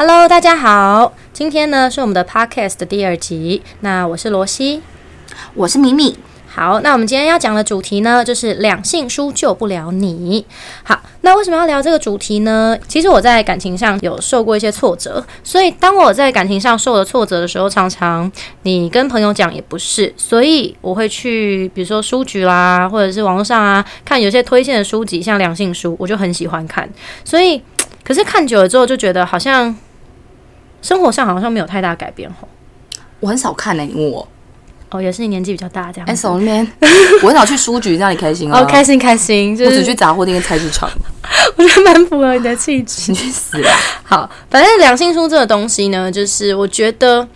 Hello，大家好，今天呢是我们的 Podcast 的第二集。那我是罗西，我是米米。好，那我们今天要讲的主题呢，就是两性书救不了你。好，那为什么要聊这个主题呢？其实我在感情上有受过一些挫折，所以当我在感情上受了挫折的时候，常常你跟朋友讲也不是，所以我会去，比如说书局啦，或者是网络上啊，看有些推荐的书籍，像两性书，我就很喜欢看。所以，可是看久了之后，就觉得好像。生活上好像没有太大改变哦，我很少看呢，因为我哦也是你年纪比较大这样。哎，手那边，我很少去书局，让你开心哦，开心开心，我只去杂货店跟菜市场。我觉得蛮符合你的气质。你 去死！好，反正两性书这个东西呢，就是我觉得。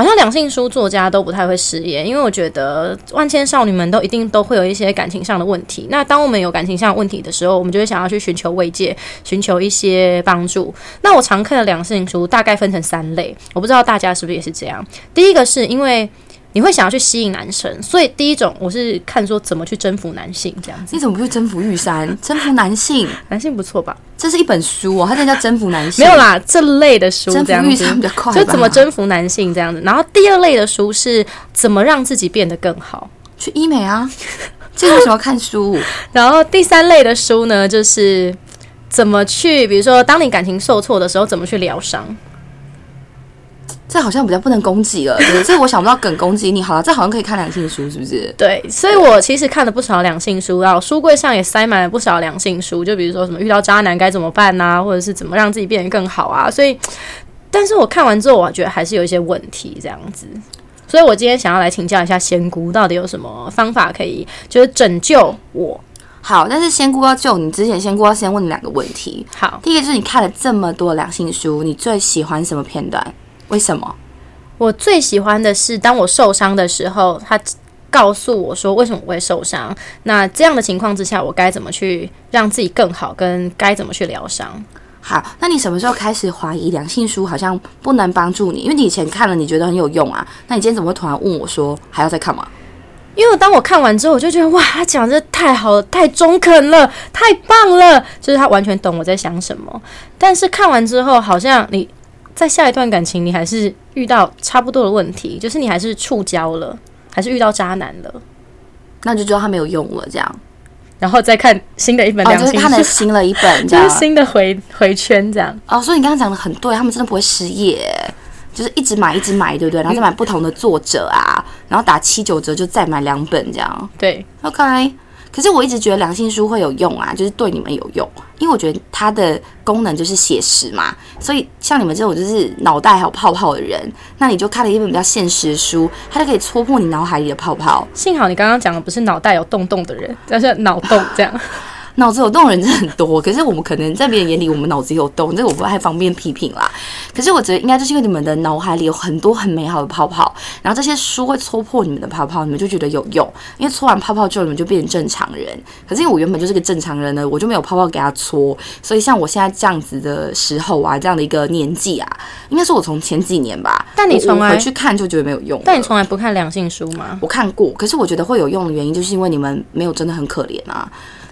好像两性书作家都不太会失业，因为我觉得万千少女们都一定都会有一些感情上的问题。那当我们有感情上的问题的时候，我们就会想要去寻求慰藉，寻求一些帮助。那我常看的两性书大概分成三类，我不知道大家是不是也是这样。第一个是因为。你会想要去吸引男生，所以第一种我是看说怎么去征服男性这样子。你怎么不去征服玉山？征服男性，男性不错吧？这是一本书哦，它叫征服男性。没有啦，这类的书这样子，比较快。就怎么征服男性这样子。然后第二类的书是怎么让自己变得更好，去医美啊。这个为什么要看书？然后第三类的书呢，就是怎么去，比如说当你感情受挫的时候，怎么去疗伤。这好像比较不能攻击了，这我想不到梗攻击你。好了，这好像可以看两性书，是不是？对，所以我其实看了不少两性书，然后书柜上也塞满了不少两性书，就比如说什么遇到渣男该怎么办呐，或者是怎么让自己变得更好啊。所以，但是我看完之后，我觉得还是有一些问题这样子。所以我今天想要来请教一下仙姑，到底有什么方法可以就是拯救我？好，但是仙姑要救你之前，仙姑要先问你两个问题。好，第一个就是你看了这么多两性书，你最喜欢什么片段？为什么？我最喜欢的是，当我受伤的时候，他告诉我说为什么我会受伤。那这样的情况之下，我该怎么去让自己更好，跟该怎么去疗伤？好，那你什么时候开始怀疑两性书好像不能帮助你？因为你以前看了，你觉得很有用啊。那你今天怎么会突然问我说还要再看吗？因为当我看完之后，我就觉得哇，他讲的太好了，太中肯了，太棒了，就是他完全懂我在想什么。但是看完之后，好像你。在下一段感情，你还是遇到差不多的问题，就是你还是触礁了，还是遇到渣男了，那就知道他没有用了，这样，然后再看新的一本，就是看了新了一本，就是新的回回圈这样。哦，所以你刚刚讲的很对，他们真的不会失业，就是一直买，一直买，对不对？然后再买不同的作者啊，然后打七九折就再买两本这样。对，OK。可是我一直觉得良心书会有用啊，就是对你们有用，因为我觉得它的功能就是写实嘛。所以像你们这种就是脑袋还有泡泡的人，那你就看了一本比较现实的书，它就可以戳破你脑海里的泡泡。幸好你刚刚讲的不是脑袋有洞洞的人，但是脑洞这样。脑子有洞人真的很多，可是我们可能在别人眼里，我们脑子有洞，这个我不太方便批评啦。可是我觉得应该就是因为你们的脑海里有很多很美好的泡泡，然后这些书会戳破你们的泡泡，你们就觉得有用。因为戳完泡泡之后，你们就变成正常人。可是因为我原本就是个正常人呢，我就没有泡泡给他戳，所以像我现在这样子的时候啊，这样的一个年纪啊，应该是我从前几年吧。但你从来回去看就觉得没有用。但你从来不看良性书吗？我看过，可是我觉得会有用的原因，就是因为你们没有真的很可怜啊。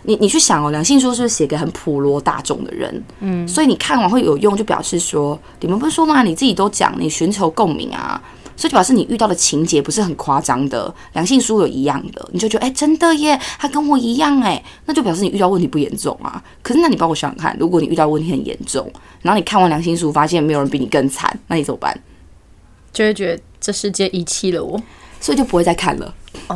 你你去想哦，两性书是写给很普罗大众的人，嗯，所以你看完会有用，就表示说，你们不是说吗？你自己都讲，你寻求共鸣啊，所以就表示你遇到的情节不是很夸张的，两性书有一样的，你就觉得哎，真的耶，他跟我一样哎，那就表示你遇到问题不严重啊。可是那你帮我想想看，如果你遇到问题很严重，然后你看完两性书发现没有人比你更惨，那你怎么办？就会觉得这世界遗弃了我。所以就不会再看了，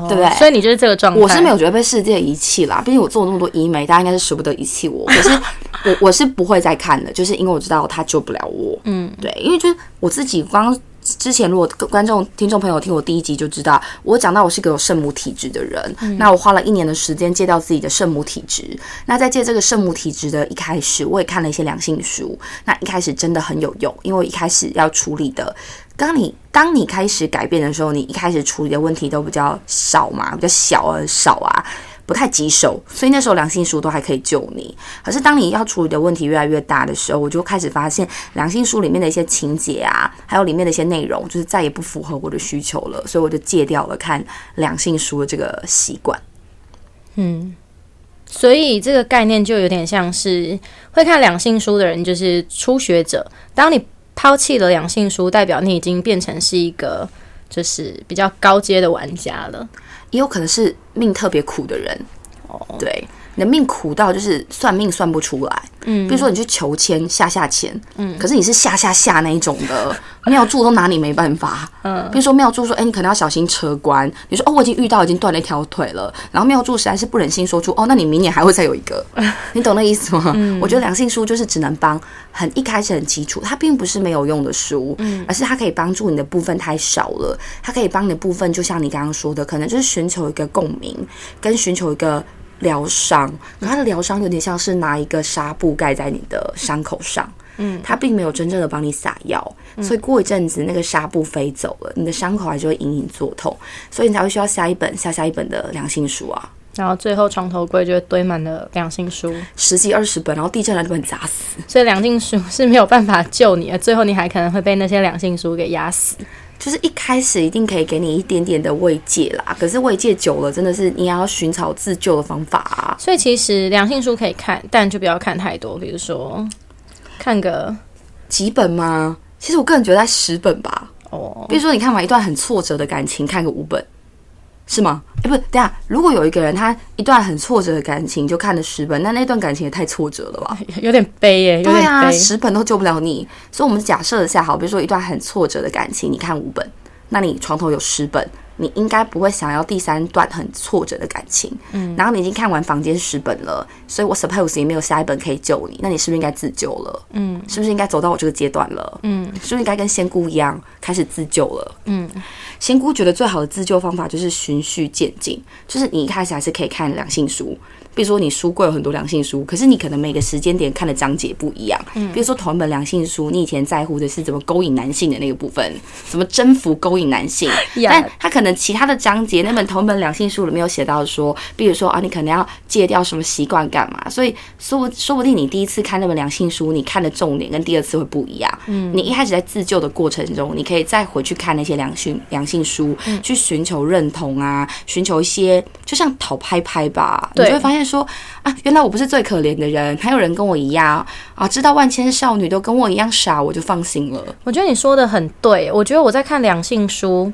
对不对？所以你就是这个状态。我是没有觉得被世界遗弃啦，毕竟我做了那么多医美，大家应该是舍不得遗弃我。可是 我我是不会再看的，就是因为我知道他救不了我。嗯，对，因为就是我自己刚之前，如果观众、听众朋友听我第一集就知道，我讲到我是个有圣母体质的人。那我花了一年的时间戒掉自己的圣母体质。那在戒这个圣母体质的一开始，我也看了一些良性书。那一开始真的很有用，因为我一开始要处理的。当你当你开始改变的时候，你一开始处理的问题都比较少嘛，比较小而少啊，不太棘手，所以那时候良性书都还可以救你。可是当你要处理的问题越来越大的时候，我就开始发现良性书里面的一些情节啊，还有里面的一些内容，就是再也不符合我的需求了，所以我就戒掉了看良性书的这个习惯。嗯。所以这个概念就有点像是会看两性书的人，就是初学者。当你抛弃了两性书，代表你已经变成是一个就是比较高阶的玩家了。也有可能是命特别苦的人。哦，对。你的命苦到就是算命算不出来，嗯，比如说你去求签下下签，嗯，可是你是下下下那一种的，庙祝都拿你没办法，嗯，比如说庙祝说，哎，你可能要小心车关，你说哦，我已经遇到已经断了一条腿了，然后庙祝实在是不忍心说出，哦，那你明年还会再有一个，你懂那意思吗？我觉得两性书就是只能帮很一开始很基础，它并不是没有用的书，嗯，而是它可以帮助你的部分太少了，它可以帮你的部分，就像你刚刚说的，可能就是寻求一个共鸣，跟寻求一个。疗伤，可它的疗伤有点像是拿一个纱布盖在你的伤口上，嗯，它并没有真正的帮你撒药，所以过一阵子那个纱布飞走了，你的伤口还是会隐隐作痛，所以你才会需要下一本下下一本的良性书啊，然后最后床头柜就会堆满了良性书，十几二十本，然后地震来就把你砸死，所以良性书是没有办法救你的，最后你还可能会被那些良性书给压死。就是一开始一定可以给你一点点的慰藉啦，可是慰藉久了，真的是你要寻找自救的方法啊。所以其实良性书可以看，但就不要看太多，比如说看个几本吗？其实我个人觉得在十本吧。哦，比如说你看完一段很挫折的感情，看个五本。是吗？哎，不，等下，如果有一个人他一段很挫折的感情就看了十本，那那段感情也太挫折了吧？有点悲耶。对啊，十本都救不了你。所以，我们假设一下，好，比如说一段很挫折的感情，你看五本，那你床头有十本。你应该不会想要第三段很挫折的感情，嗯，然后你已经看完房间十本了，所以我 suppose 也没有下一本可以救你，那你是不是应该自救了？嗯，是不是应该走到我这个阶段了？嗯，是不是应该跟仙姑一样开始自救了？嗯，仙姑觉得最好的自救方法就是循序渐进，就是你一开始还是可以看两性书。比如说，你书柜有很多良性书，可是你可能每个时间点看的章节不一样。嗯，比如说同一本良性书，你以前在乎的是怎么勾引男性的那个部分，怎么征服、勾引男性，但他可能其他的章节，那本同一本良性书里面有写到说，比如说啊，你可能要戒掉什么习惯干嘛？所以说不说不定你第一次看那本良性书，你看的重点跟第二次会不一样。嗯，你一开始在自救的过程中，你可以再回去看那些良性良性书，去寻求认同啊，寻求一些就像讨拍拍吧，你就会发现。说啊，原来我不是最可怜的人，还有人跟我一样啊！知道万千少女都跟我一样傻，我就放心了。我觉得你说的很对，我觉得我在看两性书，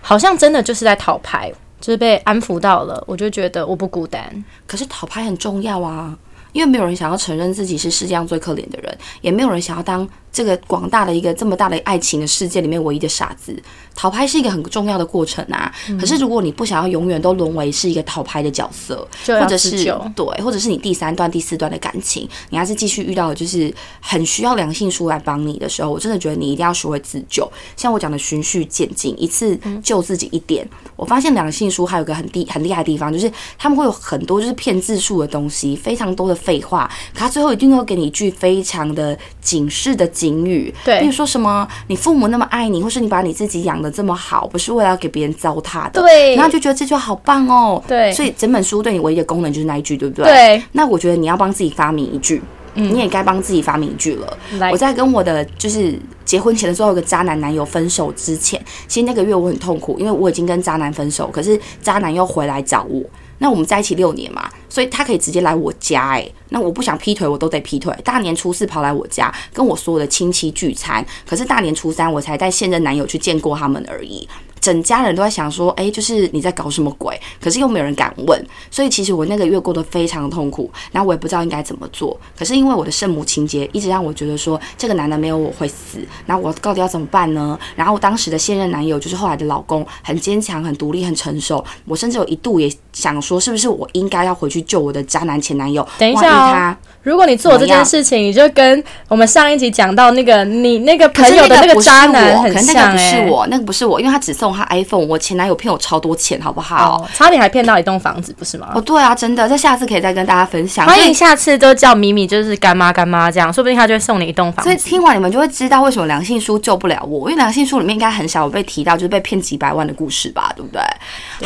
好像真的就是在讨牌，就是被安抚到了，我就觉得我不孤单。可是讨牌很重要啊，因为没有人想要承认自己是世界上最可怜的人，也没有人想要当。这个广大的一个这么大的爱情的世界里面，唯一的傻子，逃拍是一个很重要的过程啊。可是如果你不想要永远都沦为是一个逃拍的角色，或者是对，或者是你第三段、第四段的感情，你还是继续遇到就是很需要良性书来帮你的时候，我真的觉得你一定要学会自救。像我讲的循序渐进，一次救自己一点。我发现良性书还有个很低很厉害的地方，就是他们会有很多就是骗字数的东西，非常多的废话，可他最后一定会给你一句非常的警示的警。警语，对，比如说什么，你父母那么爱你，或是你把你自己养的这么好，不是为了要给别人糟蹋的，对，然后就觉得这句话好棒哦，对，所以整本书对你唯一的功能就是那一句，对不对？对，那我觉得你要帮自己发明一句，你也该帮自己发明一句了。我在跟我的就是结婚前的最后一个渣男男友分手之前，其实那个月我很痛苦，因为我已经跟渣男分手，可是渣男又回来找我。那我们在一起六年嘛，所以他可以直接来我家，诶，那我不想劈腿，我都得劈腿。大年初四跑来我家，跟我所有的亲戚聚餐，可是大年初三我才带现任男友去见过他们而已。整家人都在想说，哎，就是你在搞什么鬼？可是又没有人敢问，所以其实我那个月过得非常痛苦。然后我也不知道应该怎么做。可是因为我的圣母情节，一直让我觉得说，这个男的没有我会死。那我到底要怎么办呢？然后当时的现任男友，就是后来的老公，很坚强、很独立、很成熟。我甚至有一度也想说，是不是我应该要回去救我的渣男前男友？等一下，如果你做这件事情，你就跟我们上一集讲到那个你那个朋友的那个渣男很像。不是我，那个不是我，因为他只送。他 iPhone，我前男友骗我超多钱，好不好？差点还骗到一栋房子，不是吗？哦，对啊，真的，这下次可以再跟大家分享。欢迎下次都叫米米，就是干妈干妈这样，说不定他就会送你一栋房子。所以听完你们就会知道为什么良性书救不了我，因为良性书里面应该很少有被提到就是被骗几百万的故事吧，对不对？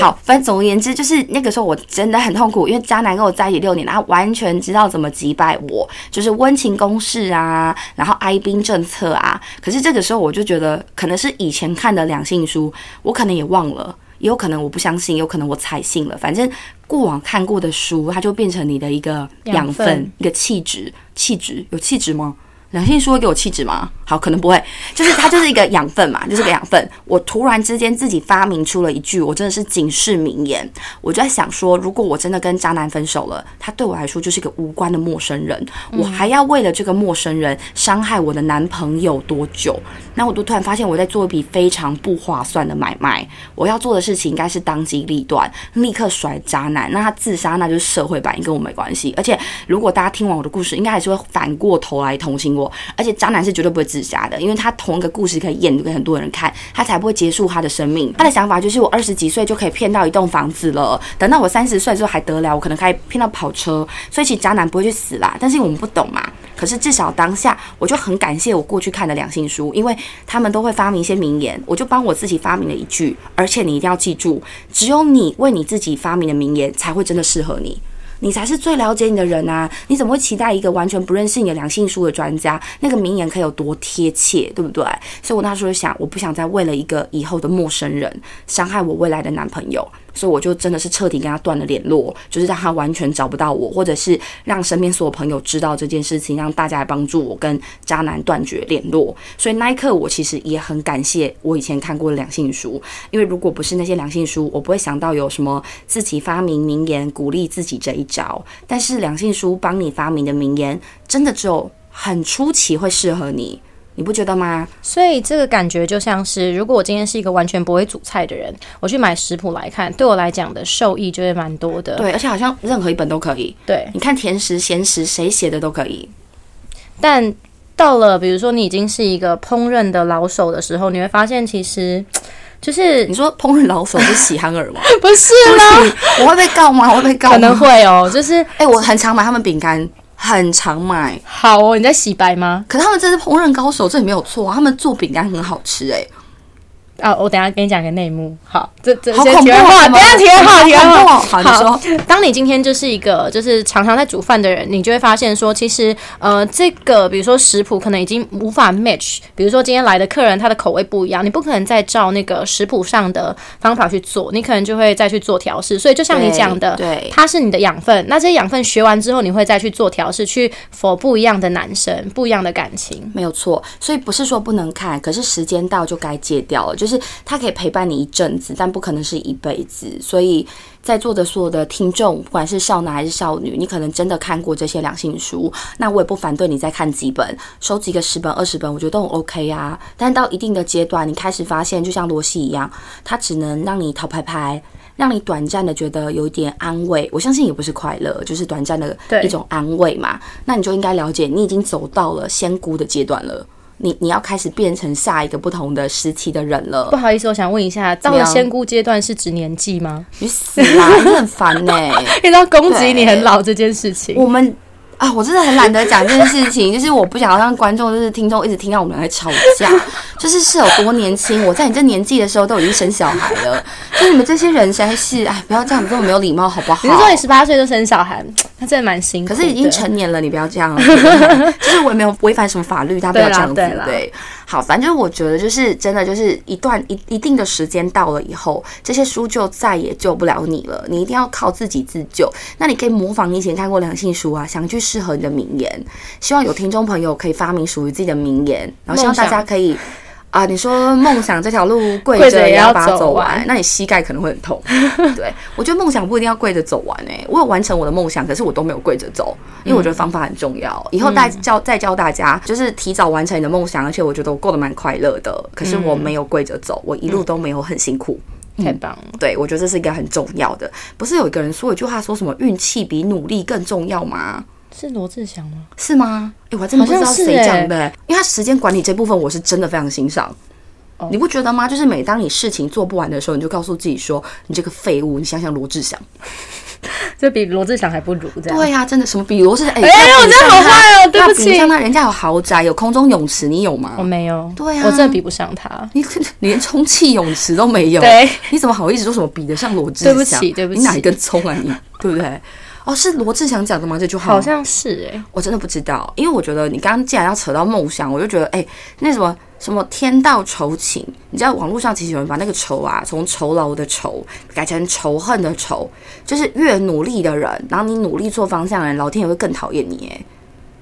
好，反正总而言之，就是那个时候我真的很痛苦，因为渣男跟我在一起六年，他完全知道怎么击败我，就是温情攻势啊，然后哀兵政策啊。可是这个时候我就觉得，可能是以前看的两性书。我可能也忘了。也有可能我不相信，有可能我采信了。反正过往看过的书，它就变成你的一个养分，养分一个气质。气质有气质吗？两性书会给我气质吗？好，可能不会，就是它就是一个养分嘛，就是个养分。我突然之间自己发明出了一句，我真的是警示名言。我就在想说，如果我真的跟渣男分手了，他对我来说就是一个无关的陌生人，我还要为了这个陌生人伤害我的男朋友多久？那我就突然发现我在做一笔非常不划算的买卖。我要做的事情应该是当机立断，立刻甩渣男。那他自杀，那就是社会版，跟我没关系。而且如果大家听完我的故事，应该还是会反过头来同情我。而且渣男是绝对不会自杀的，因为他同一个故事可以演给很多人看，他才不会结束他的生命。他的想法就是我二十几岁就可以骗到一栋房子了，等到我三十岁之后还得了，我可能可以骗到跑车。所以其实渣男不会去死啦，但是我们不懂嘛。可是至少当下，我就很感谢我过去看的两性书，因为他们都会发明一些名言，我就帮我自己发明了一句。而且你一定要记住，只有你为你自己发明的名言才会真的适合你。你才是最了解你的人啊！你怎么会期待一个完全不认识你的良性书的专家，那个名言可以有多贴切，对不对？所以我那时候想，我不想再为了一个以后的陌生人伤害我未来的男朋友。所以我就真的是彻底跟他断了联络，就是让他完全找不到我，或者是让身边所有朋友知道这件事情，让大家来帮助我跟渣男断绝联络。所以那一刻，我其实也很感谢我以前看过的两性书，因为如果不是那些两性书，我不会想到有什么自己发明名言鼓励自己这一招。但是两性书帮你发明的名言，真的只有很初期会适合你。你不觉得吗？所以这个感觉就像是，如果我今天是一个完全不会煮菜的人，我去买食谱来看，对我来讲的受益就会蛮多的。对，而且好像任何一本都可以。对，你看甜食、咸食，谁写的都可以。但到了比如说你已经是一个烹饪的老手的时候，你会发现其实就是你说烹饪老手是喜憨儿吗？不是啦，我会被告吗？我会被告吗？可能会哦。就是哎、我很常买他们饼干，很常买。好哦，你在洗白吗？可是他们真是烹饪高手，这也没有错啊。他们做饼干很好吃、哎，啊，我等下跟你讲个内幕。好，这这先题外话，啊！等一下题外话，题外话。好，你说。当你今天就是一个就是常常在煮饭的人，你就会发现说，其实呃，这个比如说食谱可能已经无法 match。比如说今天来的客人他的口味不一样，你不可能再照那个食谱上的方法去做，你可能就会再去做调试。所以就像你讲的，对，它是你的养分。那这些养分学完之后，你会再去做调试，去否不一样的男生，不一样的感情。没有错。所以不是说不能看，可是时间到就该戒掉了。就是它可以陪伴你一阵子，但不可能是一辈子。所以在座的所有的听众，不管是少男还是少女，你可能真的看过这些两性书，那我也不反对你再看几本，收集个十本二十本，我觉得都很 OK 啊。但到一定的阶段，你开始发现，就像罗西一样，他只能让你讨拍拍。让你短暂的觉得有一点安慰，我相信也不是快乐，就是短暂的一种安慰嘛。那你就应该了解，你已经走到了仙姑的阶段了。你你要开始变成下一个不同的时期的人了不。好意思，我想问一下，到了仙姑阶段是指年纪吗？你死啦！你很烦呢、遇到攻击你很老这件事情，我们啊，我真的很懒得讲这件事情，就是我不想要让观众就是听众一直听到我们两个吵架，就是是有多年轻。我在你这年纪的时候都已经生小孩了，就你们这些人实在是，哎，不要这样这么没有礼貌好不好？你是说你十八岁就生小孩，那真的蛮辛苦。可是已经成年了，你不要这样，就是我也没有违反什么法律，大家不要这样子，对。好，反正我觉得就是真的，就是一段一一定的时间到了以后，这些书就再也救不了你了，你一定要靠自己自救。那你可以模仿你以前看过良性书啊，想去适合你的名言。希望有听众朋友可以发明属于自己的名言，然后希望大家可以。啊，你说梦想这条路跪 跪着着也要把它走完完，那你膝盖可能会很痛。对我觉得梦想不一定要跪着走完诶、我有完成我的梦想，可是我都没有跪着走，因为我觉得方法很重要。以后再教再教大家，就是提早完成你的梦想，而且我觉得我过得蛮快乐的。可是我没有跪着走，我一路都没有很辛苦。太棒了。对，我觉得这是一个很重要的。不是有一个人说一句话，说什么运气比努力更重要吗？是罗志祥吗？是吗？哎，我还真的不知道谁讲的、因为他时间管理这部分，我是真的非常欣赏。哦你不觉得吗？就是每当你事情做不完的时候，你就告诉自己说：“你这个废物！”你想想罗志祥，这比罗志祥还不如这样。对呀、真的什么比罗志祥？哎、哎我真的好坏哦对不起比上他，人家有豪宅，有空中泳池，你有吗我？没有，对啊我真的比不上他。你 你连充气泳池都没有，对，你怎么好意思说什么比得上罗志祥？对不起对不起你哪一根葱啊你？对不对？哦，是罗志祥讲的吗？这句话好像是哎、我真的不知道，因为我觉得你刚刚既然要扯到梦想，我就觉得哎、那什么什么天道酬勤，你知道网络上其实有人把那个酬啊，从酬劳的酬改成仇恨的仇，就是越努力的人，然后你努力做方向的人，老天也会更讨厌你哎。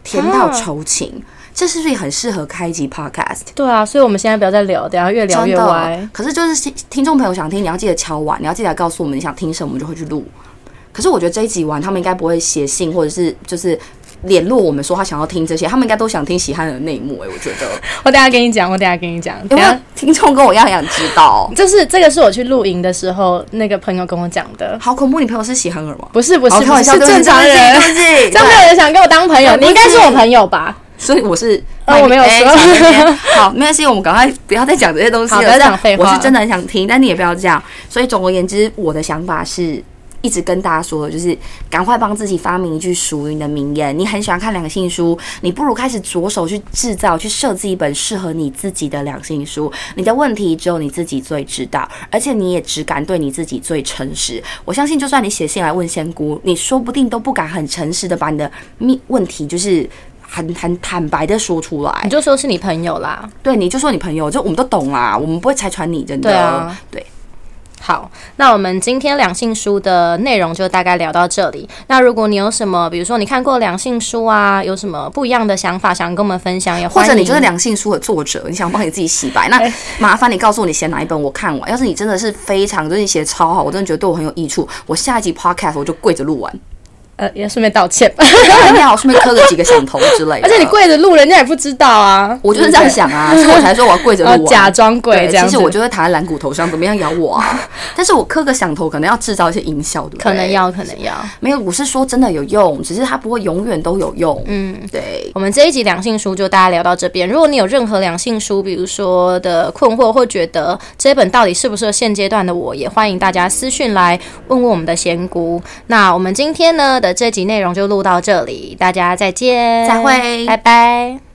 天道酬勤，这是不是也很适合开一集 podcast？对啊，所以我们现在不要再聊，等下越聊真越歪的。。可是就是听听众朋友想听，你要记得敲完，你要记得告诉我们你想听什么，我们就会去录。可是我觉得这一集完，他们应该不会写信或者是就是联络我们说他想要听这些，他们应该都想听喜汉的内幕哎、我觉得，我等下跟你讲，我等下跟你讲。有没有等下，听众跟我一样想知道？就是这个是我去露营的时候，那个朋友跟我讲的。好恐怖！你朋友是喜憨儿吗？不是不是不是，正常人，这样没有人想跟我当朋友。你应该是我朋友吧？所以我是，呃我没有说好，没关系，我们赶快不要再讲这些东西了。好不要讲废话我是真的很想听，但你也不要这样。所以总而言之，我的想法是。一直跟大家说的就是，赶快帮自己发明一句属于你的名言。你很喜欢看两性书，你不如开始着手去制造、去设计一本适合你自己的两性书。你的问题只有你自己最知道，而且你也只敢对你自己最诚实。我相信，就算你写信来问仙姑，你说不定都不敢很诚实的把你的秘问题就是很很坦白的说出来你。就说是你朋友啦。对，你就说你朋友，就我们都懂啦，我们不会拆穿你，真的。对啊，对，好，那我们今天两性书的内容就大概聊到这里。那如果你有什么，比如说你看过两性书啊，有什么不一样的想法想跟我们分享，也。或者你就是两性书的作者，你想帮你自己洗白，那 麻烦你告诉我你写哪一本，我看完。要是你真的是非常，就是你写的超好，我真的觉得对我很有益处，我下一集 podcast 我就跪着录完，呃，也顺便道歉吧。当然要顺便磕了几个响头之类的。而且你，跪着录，人家也不知道啊。我就是这样想啊，所以我才说我要跪着录呃，假装跪，这样。其实我就会躺在蓝骨头上，怎么样咬我啊？但是我磕个响头，可能要制造一些音效，对不对？可能要，可能要。没有，我是说真的有用，只是它不会永远都有用。嗯，对。我们这一集两性书就大家聊到这边。如果你有任何两性书，比如说的困惑，或觉得这本到底适不适合现阶段的我，也欢迎大家私讯来问问我们的仙姑。那我们今天呢的这集内容就录到这里，大家再见，再会拜拜。